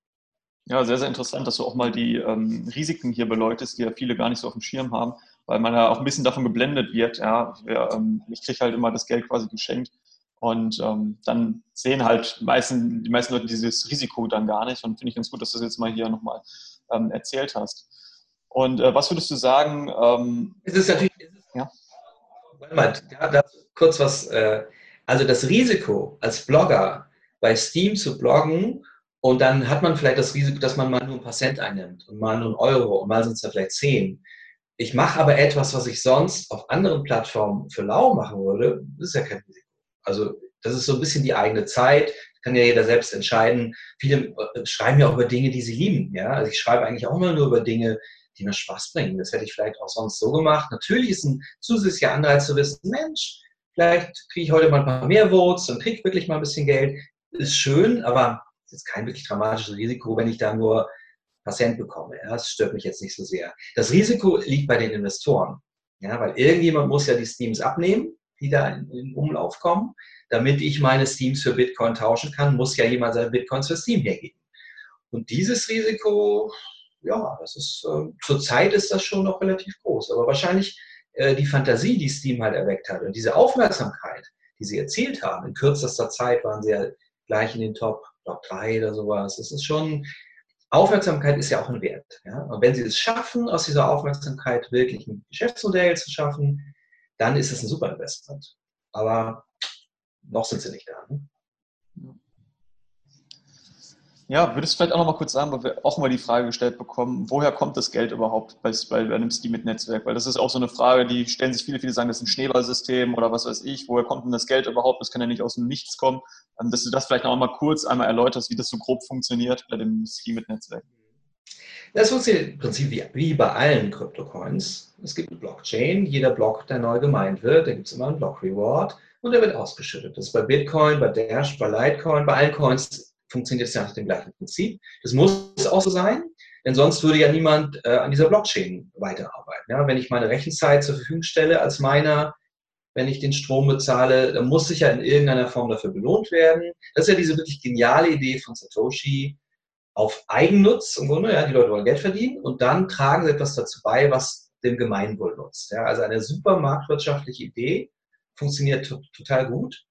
Ja, sehr, sehr interessant, dass du auch mal die ähm, Risiken hier beleuchtest, die ja viele gar nicht so auf dem Schirm haben, weil man ja auch ein bisschen davon geblendet wird. Ja, ähm, ich kriege halt immer das Geld quasi geschenkt und ähm, dann sehen halt meisten, die meisten Leute dieses Risiko dann gar nicht. Und finde ich ganz gut, dass du das jetzt mal hier nochmal ähm, erzählt hast. Und äh, was würdest du sagen? Ähm, es ist natürlich. Es ist, ja. Warte mal, da, kurz was. Äh, also das Risiko als Blogger bei Steam zu bloggen und dann hat man vielleicht das Risiko, dass man mal nur ein paar Cent einnimmt und mal nur einen Euro und mal sind es ja vielleicht zehn. Ich mache aber etwas, was ich sonst auf anderen Plattformen für lau machen würde, das ist ja kein Risiko. Also das ist so ein bisschen die eigene Zeit. kann ja jeder selbst entscheiden. Viele äh, schreiben ja auch über Dinge, die sie lieben. Ja? Also ich schreibe eigentlich auch immer nur über Dinge, die mir Spaß bringen. Das hätte ich vielleicht auch sonst so gemacht. Natürlich ist ein zusätzlicher Anreiz zu wissen, Mensch, vielleicht kriege ich heute mal ein paar mehr Votes und kriege wirklich mal ein bisschen Geld. Ist schön, aber ist kein wirklich dramatisches Risiko, wenn ich da nur Patient bekomme. Ja? Das stört mich jetzt nicht so sehr. Das Risiko liegt bei den Investoren. Ja, weil irgendjemand muss ja die Steams abnehmen, die da in, in Umlauf kommen. Damit ich meine Steams für Bitcoin tauschen kann, muss ja jemand seine Bitcoins für Steam hergeben. Und dieses Risiko, ja, das ist, äh, zurzeit ist das schon noch relativ groß. Aber wahrscheinlich äh, die Fantasie, die Steam halt erweckt hat und diese Aufmerksamkeit, die sie erzielt haben, in kürzester Zeit waren sie ja gleich in den Top, Top 3 oder sowas. Das ist schon, Aufmerksamkeit ist ja auch ein Wert. Ja? Und wenn Sie es schaffen, aus dieser Aufmerksamkeit wirklich ein Geschäftsmodell zu schaffen, dann ist es ein super Investment. Aber noch sind sie nicht da. Ne? Ja, würdest du vielleicht auch noch mal kurz sagen, weil wir auch mal die Frage gestellt bekommen, woher kommt das Geld überhaupt bei, bei einem Steam-Netzwerk? Weil das ist auch so eine Frage, die stellen sich viele, viele sagen, das ist ein Schneeballsystem oder was weiß ich. Woher kommt denn das Geld überhaupt? Das kann ja nicht aus dem Nichts kommen. Ähm, dass du das vielleicht noch mal kurz einmal erläuterst, wie das so grob funktioniert bei dem Steam-Netzwerk. Das funktioniert im Prinzip wie, wie bei allen Kryptocoins. Es gibt eine Blockchain, jeder Block, der neu gemeint wird, da gibt es immer einen Block-Reward und der wird ausgeschüttet. Das ist bei Bitcoin, bei Dash, bei Litecoin, bei allen Coins funktioniert es ja nach dem gleichen Prinzip. Das muss auch so sein, denn sonst würde ja niemand äh, an dieser Blockchain weiterarbeiten. Ja? Wenn ich meine Rechenzeit zur Verfügung stelle als meiner, wenn ich den Strom bezahle, dann muss ich ja in irgendeiner Form dafür belohnt werden. Das ist ja diese wirklich geniale Idee von Satoshi auf Eigennutz im Grunde. Ja? Die Leute wollen Geld verdienen und dann tragen sie etwas dazu bei, was dem Gemeinwohl nutzt. Ja? Also eine super marktwirtschaftliche Idee, funktioniert total gut.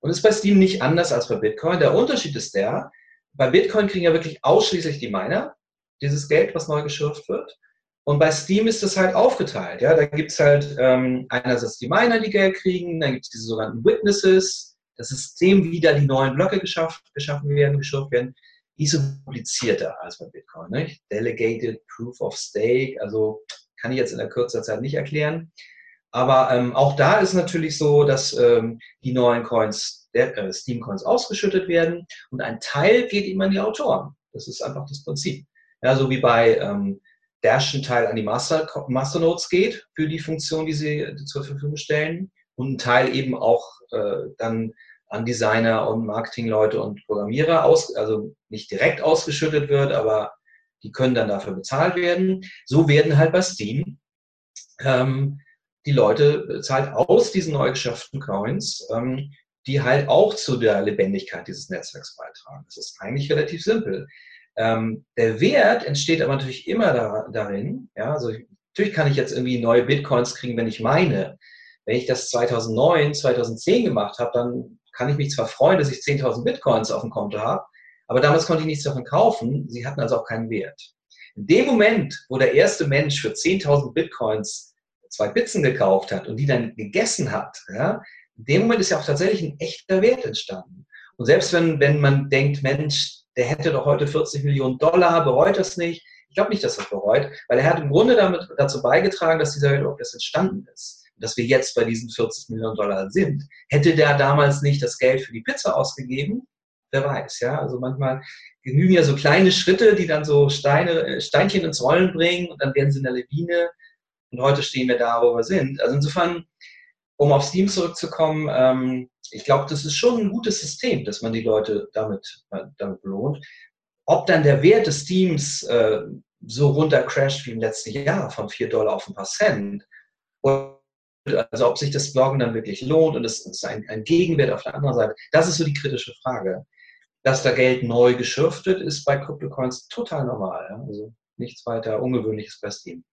Und ist bei Steam nicht anders als bei Bitcoin. Der Unterschied ist der, bei Bitcoin kriegen ja wirklich ausschließlich die Miner dieses Geld, was neu geschürft wird. Und bei Steam ist das halt aufgeteilt. Ja? Da gibt es halt ähm, einerseits die Miner, die Geld kriegen, dann gibt es diese sogenannten Witnesses, das System, wie da die neuen Blöcke geschafft, geschaffen werden, geschürft werden, ist so komplizierter als bei Bitcoin. Nicht? Delegated Proof of Stake, also kann ich jetzt in der kürzer Zeit nicht erklären. Aber ähm, auch da ist natürlich so, dass ähm, die neuen Coins, der, äh, Steam-Coins ausgeschüttet werden und ein Teil geht eben an die Autoren. Das ist einfach das Prinzip. Ja, so wie bei ähm, Dash ein Teil an die Master, Masternodes geht für die Funktion, die sie zur Verfügung stellen und ein Teil eben auch äh, dann an Designer und Marketingleute und Programmierer aus, also nicht direkt ausgeschüttet wird, aber die können dann dafür bezahlt werden. So werden halt bei Steam ähm, die Leute zahlt aus diesen neu geschafften Coins, ähm, die halt auch zu der Lebendigkeit dieses Netzwerks beitragen. Das ist eigentlich relativ simpel. Ähm, der Wert entsteht aber natürlich immer da, darin, ja, also natürlich kann ich jetzt irgendwie neue Bitcoins kriegen, wenn ich meine. Wenn ich das 2009, 2010 gemacht habe, dann kann ich mich zwar freuen, dass ich 10.000 Bitcoins auf dem Konto habe, aber damals konnte ich nichts davon kaufen. Sie hatten also auch keinen Wert. In dem Moment, wo der erste Mensch für 10.000 Bitcoins zwei Pizzen gekauft hat und die dann gegessen hat, ja, in dem Moment ist ja auch tatsächlich ein echter Wert entstanden. Und selbst wenn, wenn man denkt, Mensch, der hätte doch heute 40 Millionen Dollar, bereut das nicht. Ich glaube nicht, dass er bereut, weil er hat im Grunde damit dazu beigetragen, dass dieser Wert überhaupt erst entstanden ist. Dass wir jetzt bei diesen 40 Millionen Dollar sind. Hätte der damals nicht das Geld für die Pizza ausgegeben, wer weiß, ja. Also manchmal genügen ja so kleine Schritte, die dann so Steine, Steinchen ins Rollen bringen und dann werden sie in der Lawine und heute stehen wir da, wo wir sind. Also insofern, um auf Steam zurückzukommen, ähm, ich glaube, das ist schon ein gutes System, dass man die Leute damit, äh, damit belohnt. Ob dann der Wert des Steams äh, so runter crasht wie im letzten Jahr von 4 Dollar auf ein paar Cent, also ob sich das Bloggen dann wirklich lohnt und es ist ein, ein Gegenwert auf der anderen Seite, das ist so die kritische Frage. Dass da Geld neu geschürft wird, ist bei CryptoCoins total normal. Also nichts weiter Ungewöhnliches bei Steam.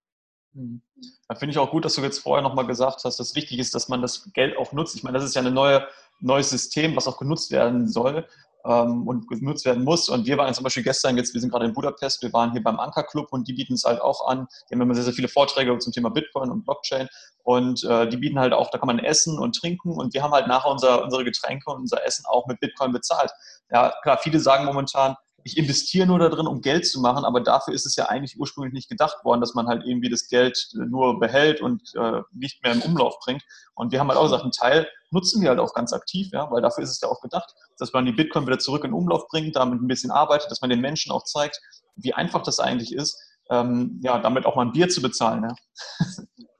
Mhm. Da finde ich auch gut, dass du jetzt vorher nochmal gesagt hast, dass wichtig ist, dass man das Geld auch nutzt. Ich meine, das ist ja ein neue, neues System, was auch genutzt werden soll ähm, und genutzt werden muss. Und wir waren zum Beispiel gestern, jetzt, wir sind gerade in Budapest, wir waren hier beim Anker Club und die bieten es halt auch an. Die haben immer sehr, sehr viele Vorträge zum Thema Bitcoin und Blockchain. Und äh, die bieten halt auch, da kann man essen und trinken und wir haben halt nachher unser, unsere Getränke und unser Essen auch mit Bitcoin bezahlt. Ja, klar, viele sagen momentan, ich investiere nur darin, um Geld zu machen, aber dafür ist es ja eigentlich ursprünglich nicht gedacht worden, dass man halt irgendwie das Geld nur behält und äh, nicht mehr im Umlauf bringt. Und wir haben halt auch gesagt, einen Teil nutzen wir halt auch ganz aktiv, ja, weil dafür ist es ja auch gedacht, dass man die Bitcoin wieder zurück in Umlauf bringt, damit ein bisschen arbeitet, dass man den Menschen auch zeigt, wie einfach das eigentlich ist, ähm, ja, damit auch mal ein Bier zu bezahlen. Ja.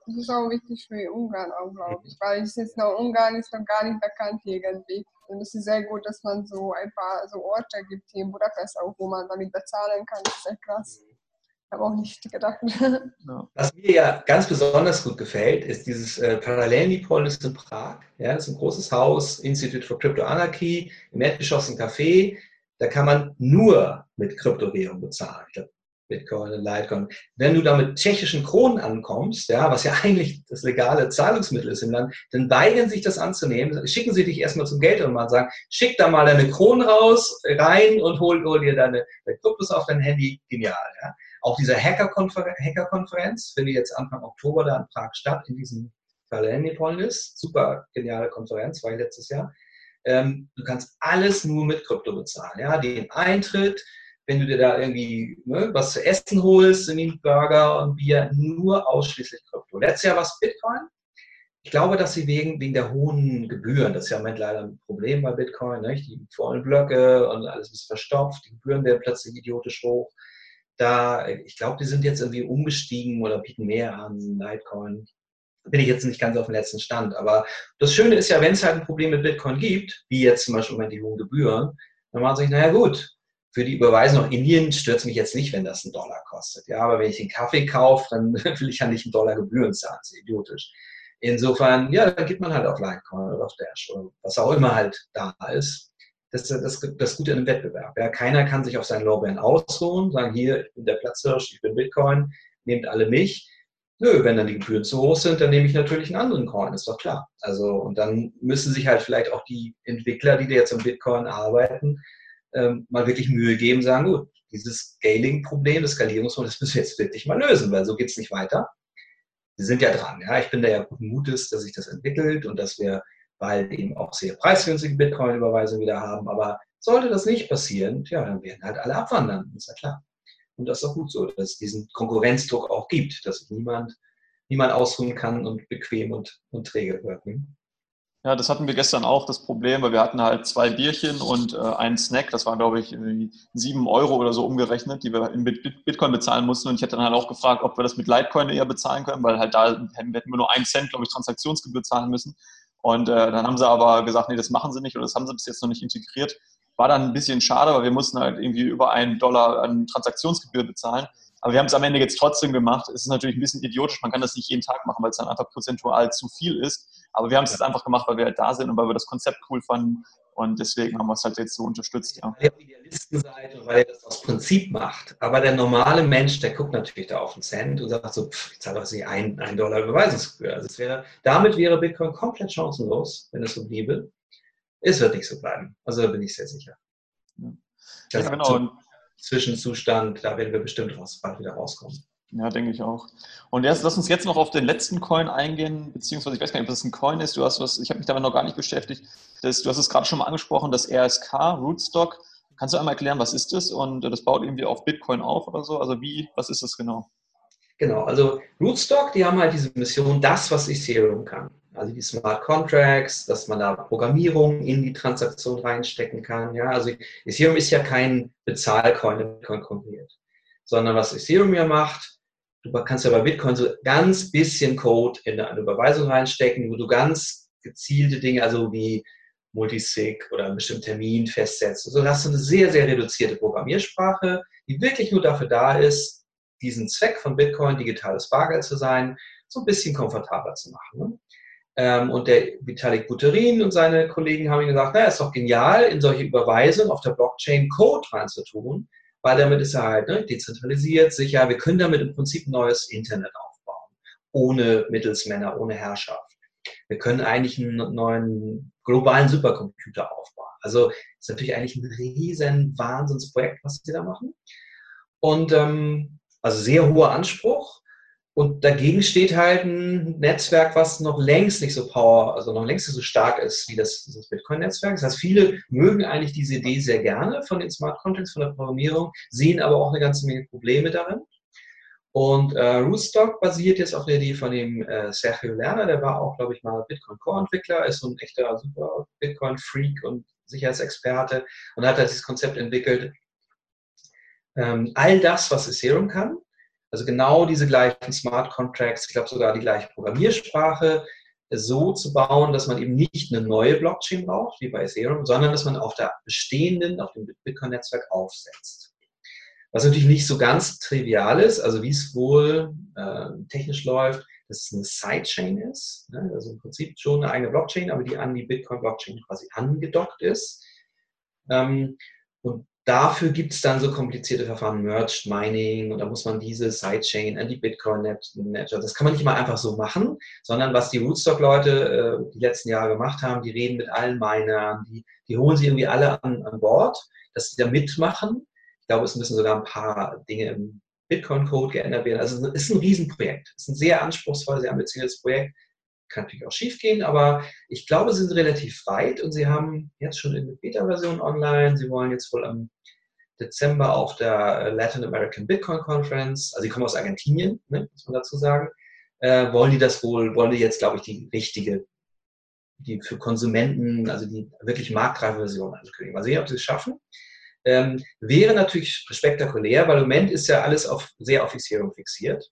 Das ist auch wichtig für Ungarn auch, glaube ich, weil ich jetzt noch Ungarn ist noch gar nicht bekannt irgendwie. Und es ist sehr gut, dass man so ein paar so Orte gibt hier in Budapest auch, wo man damit bezahlen kann. Das ist sehr krass. Ich habe auch nicht gedacht. Was mir ja ganz besonders gut gefällt, ist dieses äh, Parallelnipolis in Prag. Ja, das ist ein großes Haus, Institute for Crypto Anarchy, im Erdgeschoss ein Café. Da kann man nur mit Kryptowährung bezahlen. Ich glaube, Bitcoin und Litecoin. Wenn du da mit tschechischen Kronen ankommst, ja, was ja eigentlich das legale Zahlungsmittel ist im Land, dann weigern sich das anzunehmen. Schicken sie dich erstmal zum Geld und sagen, schick da mal deine Kronen raus, rein und hol, hol dir deine Kryptos auf dein Handy. Genial. Ja. Auch diese Hacker-Konferenz Hacker findet jetzt Anfang Oktober da in Prag statt, in diesem Palernipolis. Super geniale Konferenz, war letztes Jahr. Ähm, du kannst alles nur mit Krypto bezahlen. Ja. Den Eintritt, wenn du dir da irgendwie ne, was zu essen holst, irgendwie Burger und Bier, nur ausschließlich Krypto. Letztes Jahr war es Bitcoin. Ich glaube, dass sie wegen, wegen der hohen Gebühren, das ist ja im Moment leider ein Problem bei Bitcoin, ne? die vollen Blöcke und alles ist verstopft, die Gebühren werden plötzlich idiotisch hoch. Da, ich glaube, die sind jetzt irgendwie umgestiegen oder bieten mehr an, Litecoin. Bin ich jetzt nicht ganz auf dem letzten Stand. Aber das Schöne ist ja, wenn es halt ein Problem mit Bitcoin gibt, wie jetzt zum Beispiel die hohen Gebühren, dann machen sie sich, naja gut, für die Überweisung nach Indien stört mich jetzt nicht, wenn das einen Dollar kostet. Ja, aber wenn ich den Kaffee kaufe, dann [LAUGHS] will ich ja nicht einen Dollar Gebühren zahlen. Das ist idiotisch. Insofern, ja, dann gibt man halt auf Litecoin oder auf Dash oder was auch immer halt da ist. Das ist das, das Gute im Wettbewerb. Ja, keiner kann sich auf seinen Lorbeeren ausruhen, sagen, hier, ich bin der Platzhirsch, ich bin Bitcoin, nehmt alle mich. Nö, wenn dann die Gebühren zu hoch sind, dann nehme ich natürlich einen anderen Coin, ist doch klar. Also, und dann müssen sich halt vielleicht auch die Entwickler, die jetzt im Bitcoin arbeiten, ähm, mal wirklich Mühe geben, sagen, gut, dieses Scaling-Problem, das Skalierungsproblem, das müssen wir jetzt wirklich mal lösen, weil so geht es nicht weiter. Wir sind ja dran. Ja? Ich bin da ja guten Mutes, dass sich das entwickelt und dass wir bald eben auch sehr preisgünstige Bitcoin-Überweisungen wieder haben. Aber sollte das nicht passieren, ja, dann werden halt alle abwandern, ist ja klar. Und das ist auch gut so, dass es diesen Konkurrenzdruck auch gibt, dass niemand, niemand ausruhen kann und bequem und, und träge wirken. Ja, das hatten wir gestern auch das Problem, weil wir hatten halt zwei Bierchen und äh, einen Snack. Das waren, glaube ich, sieben Euro oder so umgerechnet, die wir in Bitcoin bezahlen mussten. Und ich hätte dann halt auch gefragt, ob wir das mit Litecoin eher bezahlen können, weil halt da hätten wir nur einen Cent, glaube ich, Transaktionsgebühr zahlen müssen. Und äh, dann haben sie aber gesagt, nee, das machen sie nicht oder das haben sie bis jetzt noch nicht integriert. War dann ein bisschen schade, weil wir mussten halt irgendwie über einen Dollar an Transaktionsgebühr bezahlen. Aber wir haben es am Ende jetzt trotzdem gemacht. Es ist natürlich ein bisschen idiotisch, man kann das nicht jeden Tag machen, weil es dann einfach prozentual zu viel ist. Aber wir haben es jetzt einfach gemacht, weil wir halt da sind und weil wir das Konzept cool fanden. Und deswegen haben wir es halt jetzt so unterstützt. Ja. Weil ihr Idealisten seid und weil ihr das aus Prinzip macht. Aber der normale Mensch, der guckt natürlich da auf den Cent und sagt so, pff, ich zahle doch nicht ein, ein Dollar Überweisungsgebühr. Also wäre, damit wäre Bitcoin komplett chancenlos, wenn es so bliebe. Es wird nicht so bleiben. Also da bin ich sehr sicher. Ja genau. Zwischenzustand, da werden wir bestimmt raus, bald wieder rauskommen. Ja, denke ich auch. Und erst lass uns jetzt noch auf den letzten Coin eingehen, beziehungsweise ich weiß gar nicht, ob das ein Coin ist. Du hast was, ich habe mich damit noch gar nicht beschäftigt. Das, du hast es gerade schon mal angesprochen, das RSK, Rootstock. Kannst du einmal erklären, was ist das? Und das baut irgendwie auf Bitcoin auf oder so? Also wie, was ist das genau? Genau, also Rootstock, die haben halt diese Mission, das, was Ethereum kann. Also die Smart Contracts, dass man da Programmierung in die Transaktion reinstecken kann. Ja, also Ethereum ist ja kein Bezahlcoin, der Bitcoin konkurriert, sondern was Ethereum ja macht, du kannst ja bei Bitcoin so ganz bisschen Code in eine Überweisung reinstecken, wo du ganz gezielte Dinge, also wie Multisig oder einen bestimmten Termin festsetzt. Also hast du eine sehr, sehr reduzierte Programmiersprache, die wirklich nur dafür da ist, diesen Zweck von Bitcoin, digitales Bargeld zu sein, so ein bisschen komfortabler zu machen. Ne? Ähm, und der Vitalik Buterin und seine Kollegen haben ihm gesagt, naja, ist doch genial, in solche Überweisungen auf der Blockchain Code reinzutun, weil damit ist er halt ne, dezentralisiert, sicher. Wir können damit im Prinzip ein neues Internet aufbauen, ohne Mittelsmänner, ohne Herrschaft. Wir können eigentlich einen neuen globalen Supercomputer aufbauen. Also ist natürlich eigentlich ein riesen Wahnsinnsprojekt, was sie da machen. Und ähm, also sehr hoher Anspruch. Und dagegen steht halt ein Netzwerk, was noch längst nicht so power, also noch längst nicht so stark ist wie das, das Bitcoin-Netzwerk. Das heißt, viele mögen eigentlich diese Idee sehr gerne von den Smart Contracts, von der Programmierung, sehen aber auch eine ganze Menge Probleme darin. Und äh, Rootstock basiert jetzt auf der Idee von dem äh, Sergio Lerner, der war auch, glaube ich, mal Bitcoin-Core-Entwickler, ist so ein echter super Bitcoin-Freak und Sicherheitsexperte und hat dieses Konzept entwickelt. Ähm, all das, was Ethereum kann, also genau diese gleichen Smart Contracts, ich glaube sogar die gleiche Programmiersprache, so zu bauen, dass man eben nicht eine neue Blockchain braucht, wie bei Ethereum, sondern dass man auf der bestehenden, auf dem Bitcoin-Netzwerk aufsetzt. Was natürlich nicht so ganz trivial ist, also wie es wohl äh, technisch läuft, dass es eine Sidechain ist, ne? also im Prinzip schon eine eigene Blockchain, aber die an die Bitcoin-Blockchain quasi angedockt ist. Ähm, und Dafür gibt es dann so komplizierte Verfahren, Merged Mining, und da muss man diese Sidechain an die Bitcoin-Network, das kann man nicht mal einfach so machen, sondern was die Rootstock-Leute äh, die letzten Jahre gemacht haben, die reden mit allen Minern, die, die holen sie irgendwie alle an, an Bord, dass sie da mitmachen. Ich glaube, es müssen sogar ein paar Dinge im Bitcoin-Code geändert werden. Also es ist ein Riesenprojekt. Es ist ein sehr anspruchsvolles, sehr ambitioniertes Projekt kann natürlich auch schief gehen, aber ich glaube, sie sind relativ weit und sie haben jetzt schon eine Beta-Version online. Sie wollen jetzt wohl am Dezember auf der Latin American Bitcoin Conference, also sie kommen aus Argentinien, ne, muss man dazu sagen, äh, wollen die das wohl, wollen die jetzt, glaube ich, die richtige, die für Konsumenten, also die wirklich marktreife Version ankündigen. Mal sehen, ob sie es schaffen. Ähm, wäre natürlich spektakulär, weil im Moment ist ja alles auf, sehr auf Fixierung fixiert.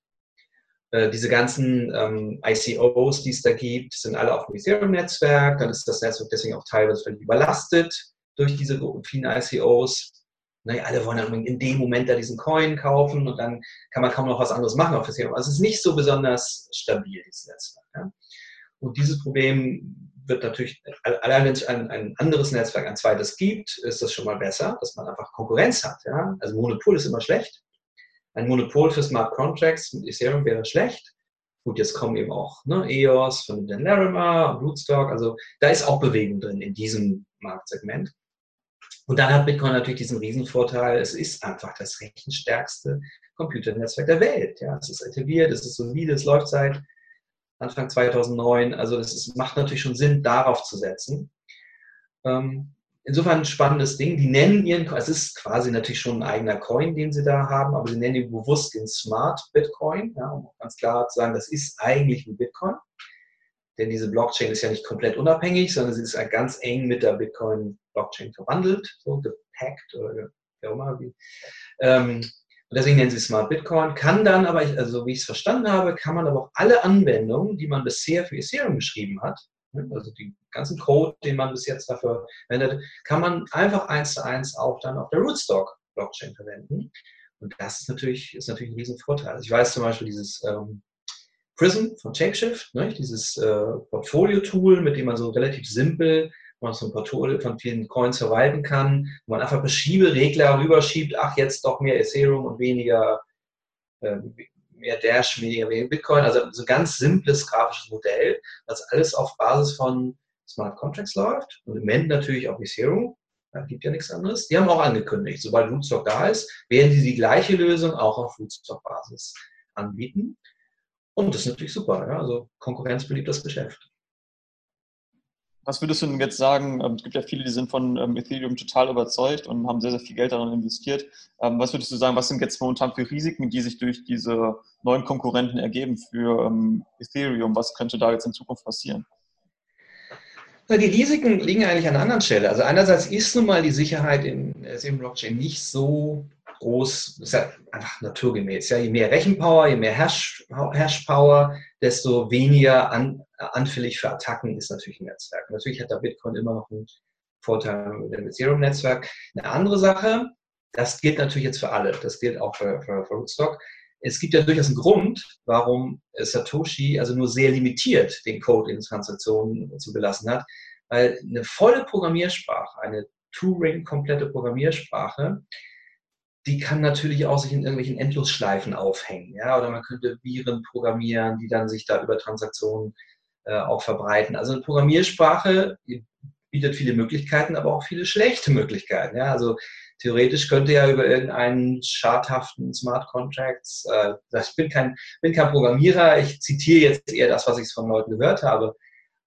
Äh, diese ganzen ähm, ICOs, die es da gibt, sind alle auf dem Ethereum-Netzwerk. Dann ist das Netzwerk deswegen auch teilweise völlig überlastet durch diese vielen ICOs. Naja, alle wollen dann in dem Moment da diesen Coin kaufen und dann kann man kaum noch was anderes machen auf Ethereum. Also es ist nicht so besonders stabil, dieses Netzwerk. Ja? Und dieses Problem wird natürlich, allein wenn es ein, ein, anderes Netzwerk, ein zweites gibt, ist das schon mal besser, dass man einfach Konkurrenz hat. Ja? Also Monopol ist immer schlecht ein Monopol für Smart Contracts mit Ethereum wäre schlecht. Gut, jetzt kommen eben auch ne, EOS von Dan Larimer, Rootstock, also da ist auch Bewegung drin in diesem Marktsegment. Und dann hat Bitcoin natürlich diesen Riesenvorteil, es ist einfach das rechenstärkste Computernetzwerk der Welt. Ja, es ist etabliert, es ist solide, es läuft seit Anfang 2009, also es macht natürlich schon Sinn, darauf zu setzen. Ähm, insofern ein spannendes Ding. Die nennen ihren, es ist quasi natürlich schon ein eigener Coin, den sie da haben, aber sie nennen ihn bewusst den Smart Bitcoin, ja, um ganz klar zu sagen, das ist eigentlich ein Bitcoin. Denn diese Blockchain ist ja nicht komplett unabhängig, sondern sie ist ja ganz eng mit der Bitcoin-Blockchain verwandelt, so gepackt oder wie auch immer. Ähm, und deswegen nennen sie Smart Bitcoin. Kann dann aber, also wie ich es verstanden habe, kann man aber auch alle Anwendungen, die man bisher für Ethereum geschrieben hat? Also den ganzen Code, den man bis jetzt dafür verwendet, kann man einfach eins zu eins auch dann auf der Rootstock Blockchain verwenden. Und das ist natürlich, ist natürlich ein Riesenvorteil. Also ich weiß zum Beispiel dieses ähm, Prism von Shapeshift, ne? dieses äh, Portfolio-Tool, mit dem man so relativ simpel man so ein Portfolio von vielen Coins verwalten kann, wo man einfach Beschieberegler rüberschiebt, ach, jetzt doch mehr Ethereum und weniger, äh, mehr Dash, weniger, weniger Bitcoin. Also so ein ganz simples grafisches Modell, das alles auf Basis von Smart Contracts läuft und im Moment natürlich auch Ethereum. Da gibt ja nichts anderes. Die haben auch angekündigt, sobald Rootstock da ist, werden sie die gleiche Lösung auch auf Rootstock-Basis anbieten. Und das ist natürlich super. Ja? Also Konkurrenz beliebt das Geschäft. Was würdest du denn jetzt sagen? Ähm, es gibt ja viele, die sind von ähm, Ethereum total überzeugt und haben sehr, sehr viel Geld daran investiert. Ähm, was würdest du sagen, was sind jetzt momentan für Risiken, die sich durch diese neuen Konkurrenten ergeben für Ethereum? Was könnte da jetzt in Zukunft passieren? Die Risiken liegen eigentlich an einer anderen Stelle. Also einerseits ist nun mal die Sicherheit in Ethereum Blockchain nicht so groß, ist ja einfach naturgemäß. Ja, je mehr Rechenpower, je mehr Hash, Hashpower, desto weniger an, anfällig für Attacken ist natürlich ein Netzwerk. Natürlich hat da Bitcoin immer noch einen Vorteil mit dem Ethereum-Netzwerk. Eine andere Sache, das gilt natürlich jetzt für alle, das gilt auch für, für, für Rootstock. Es gibt ja durchaus einen Grund, warum Satoshi also nur sehr limitiert den Code in Transaktionen zugelassen hat, weil eine volle Programmiersprache, eine Turing komplette Programmiersprache, die kann natürlich auch sich in irgendwelchen Endlosschleifen aufhängen. Ja? Oder man könnte Viren programmieren, die dann sich da über Transaktionen äh, auch verbreiten. Also eine Programmiersprache bietet viele Möglichkeiten, aber auch viele schlechte Möglichkeiten. Ja? Also theoretisch könnte ja über irgendeinen schadhaften Smart Contracts, äh, ich bin kein, bin kein Programmierer, ich zitiere jetzt eher das, was ich von Leuten gehört habe,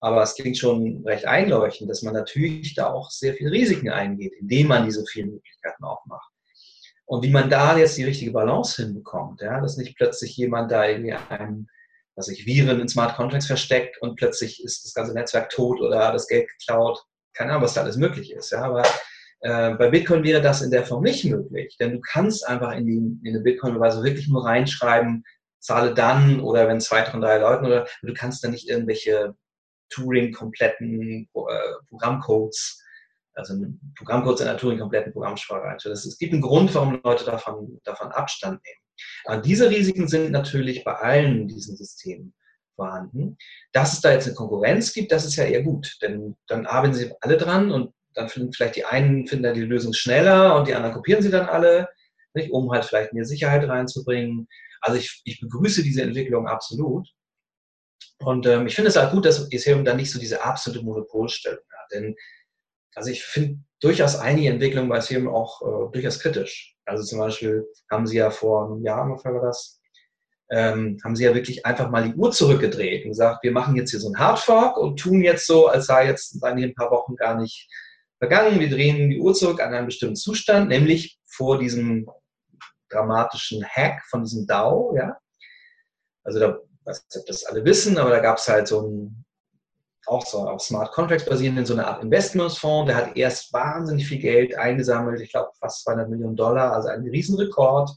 aber es klingt schon recht einleuchtend, dass man natürlich da auch sehr viele Risiken eingeht, indem man diese vielen Möglichkeiten aufmacht. Und wie man da jetzt die richtige Balance hinbekommt, ja, dass nicht plötzlich jemand da irgendwie einen, was ich Viren in Smart Contracts versteckt und plötzlich ist das ganze Netzwerk tot oder das Geld geklaut. Keine Ahnung, was da alles möglich ist. Ja, aber äh, bei Bitcoin wäre das in der Form nicht möglich, denn du kannst einfach in, die, in eine Bitcoin-Weise wirklich nur reinschreiben, zahle dann oder wenn zwei von drei Leuten oder du kannst da nicht irgendwelche Turing-kompletten äh, Programmcodes, also Programmcodes in einer Turing-kompletten Programmsprache einstellen. Es gibt einen Grund, warum Leute davon, davon Abstand nehmen. Aber diese Risiken sind natürlich bei allen diesen Systemen vorhanden. Dass es da jetzt eine Konkurrenz gibt, das ist ja eher gut, denn dann arbeiten sie alle dran und dann finden vielleicht die einen finden dann die Lösung schneller und die anderen kopieren sie dann alle, nicht, um halt vielleicht mehr Sicherheit reinzubringen. Also ich, ich begrüße diese Entwicklung absolut. Und ähm, ich finde es auch gut, dass Ethereum da nicht so diese absolute Monopolstellung hat. Denn also ich finde durchaus einige Entwicklungen bei Ethereum auch äh, durchaus kritisch. Also zum Beispiel haben sie ja vor einem Jahr ungefähr war das, ähm, haben sie ja wirklich einfach mal die Uhr zurückgedreht und gesagt, wir machen jetzt hier so einen Hardfork und tun jetzt so, als sei jetzt seit ein paar Wochen gar nicht vergangen. Wir drehen die Uhr zurück an einen bestimmten Zustand, nämlich vor diesem dramatischen Hack von diesem DAO, ja. Also da weiß nicht, ob das alle wissen, aber da gab es halt so ein, auch so auf Smart Contracts basierend, so eine Art Investmentsfonds, der hat erst wahnsinnig viel Geld eingesammelt, ich glaube fast 200 Millionen Dollar, also ein Riesenrekord.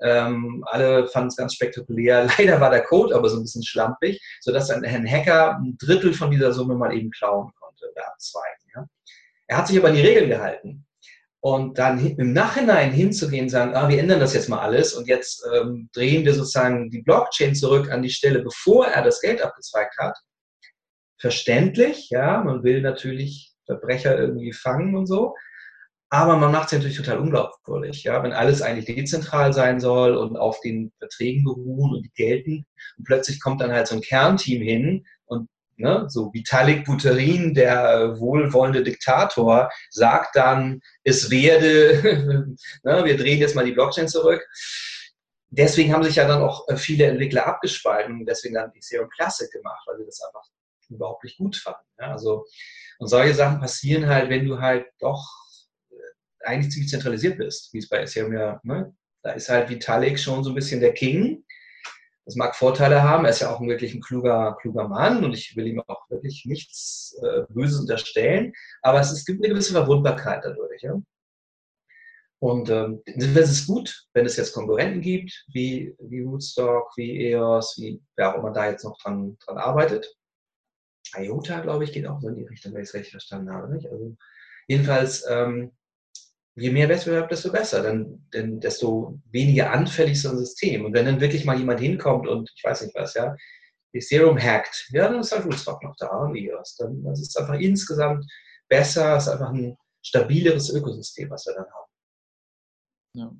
Ähm, alle fanden es ganz spektakulär. [LAUGHS] Leider war der Code aber so ein bisschen schlampig, sodass ein, ein Hacker ein Drittel von dieser Summe mal eben klauen konnte oder abzweigen. Ja. Er hat sich aber an die Regeln gehalten. Und dann im Nachhinein hinzugehen sagen, ah, wir ändern das jetzt mal alles und jetzt ähm, drehen wir sozusagen die Blockchain zurück an die Stelle, bevor er das Geld abgezweigt hat. Verständlich, ja, man will natürlich Verbrecher irgendwie fangen und so, aber man macht es natürlich total unglaubwürdig, ja, wenn alles eigentlich dezentral sein soll und auf den Verträgen beruhen und die gelten und plötzlich kommt dann halt so ein Kernteam hin Ne? So Vitalik Buterin, der wohlwollende Diktator, sagt dann, es werde, [LAUGHS] ne, wir drehen jetzt mal die Blockchain zurück. Deswegen haben sich ja dann auch äh, viele Entwickler abgespalten und deswegen dann Ethereum Classic gemacht, weil sie das einfach überhaupt nicht gut fanden. Ja? Also, und solche Sachen passieren halt, wenn du halt doch äh, eigentlich ziemlich zentralisiert bist, wie es bei Ethereum ja, ne? da ist halt Vitalik schon so ein bisschen der King das mag Vorteile haben. Er ist ja auch ein wirklich ein kluger, kluger Mann und ich will ihm auch wirklich nichts äh, Böses unterstellen. Aber es, es, gibt eine gewisse Verwundbarkeit dadurch. Ja? Und ähm, es ist gut, wenn es jetzt Konkurrenten gibt, wie, wie Woodstock, wie EOS, wie wer auch immer da jetzt noch dran, dran arbeitet. IOTA, glaube ich, geht auch so in die Richtung, wenn ich es richtig verstanden habe. Nicht? Also jedenfalls ähm, je mehr Wettbewerb, desto besser, denn, denn desto weniger anfällig ist ein System. Und wenn dann wirklich mal jemand hinkommt und ich weiß nicht was, ja, Ethereum hackt, ja, dann ist halt Rootstock noch da und EOS. Dann das ist einfach insgesamt besser, ist einfach ein stabileres Ökosystem, was wir dann haben. Ja.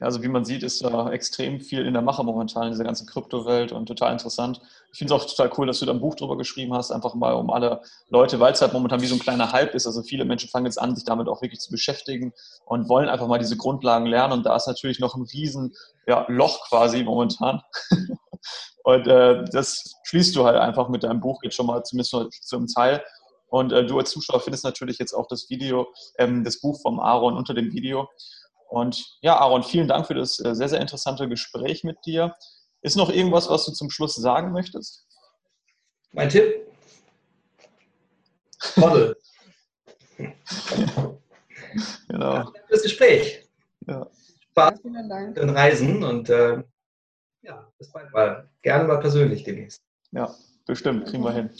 Also wie man sieht, ist da extrem viel in der Mache momentan in dieser ganzen Kryptowelt und total interessant. Ich finde es auch total cool, dass du da ein Buch drüber geschrieben hast, einfach mal um alle Leute, weil es halt momentan wie so ein kleiner Hype ist. Also viele Menschen fangen jetzt an, sich damit auch wirklich zu beschäftigen und wollen einfach mal diese Grundlagen lernen. Und da ist natürlich noch ein riesen ja, Loch quasi momentan. [LAUGHS] und äh, das schließt du halt einfach mit deinem Buch jetzt schon mal zumindest zum Teil. Und äh, du als Zuschauer findest natürlich jetzt auch das Video, ähm, das Buch vom Aaron unter dem Video. Und ja, Aaron, vielen Dank für das äh, sehr, sehr interessante Gespräch mit dir. Ist noch irgendwas, was du zum Schluss sagen möchtest? Mein Tipp? Model. [LAUGHS] genau. Ja, das Gespräch. Ja. Spaß den Reisen und äh, ja, bis bald mal. Gerne mal persönlich demnächst. Ja, bestimmt, kriegen wir hin.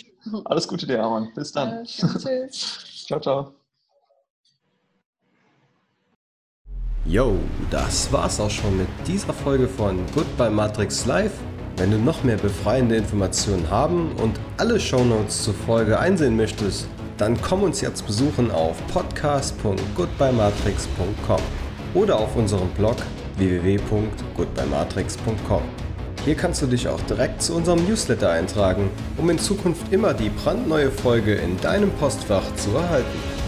Alles Gute dir, Aaron. Bis dann. tschüss. [LAUGHS] ciao, ciao. Yo, das war's auch schon mit dieser Folge von Goodbye Matrix Live. Wenn du noch mehr befreiende Informationen haben und alle Shownotes zur Folge einsehen möchtest, dann komm uns jetzt besuchen auf podcast.goodbyematrix.com oder auf unserem Blog www.goodbyematrix.com. Hier kannst du dich auch direkt zu unserem Newsletter eintragen, um in Zukunft immer die brandneue Folge in deinem Postfach zu erhalten.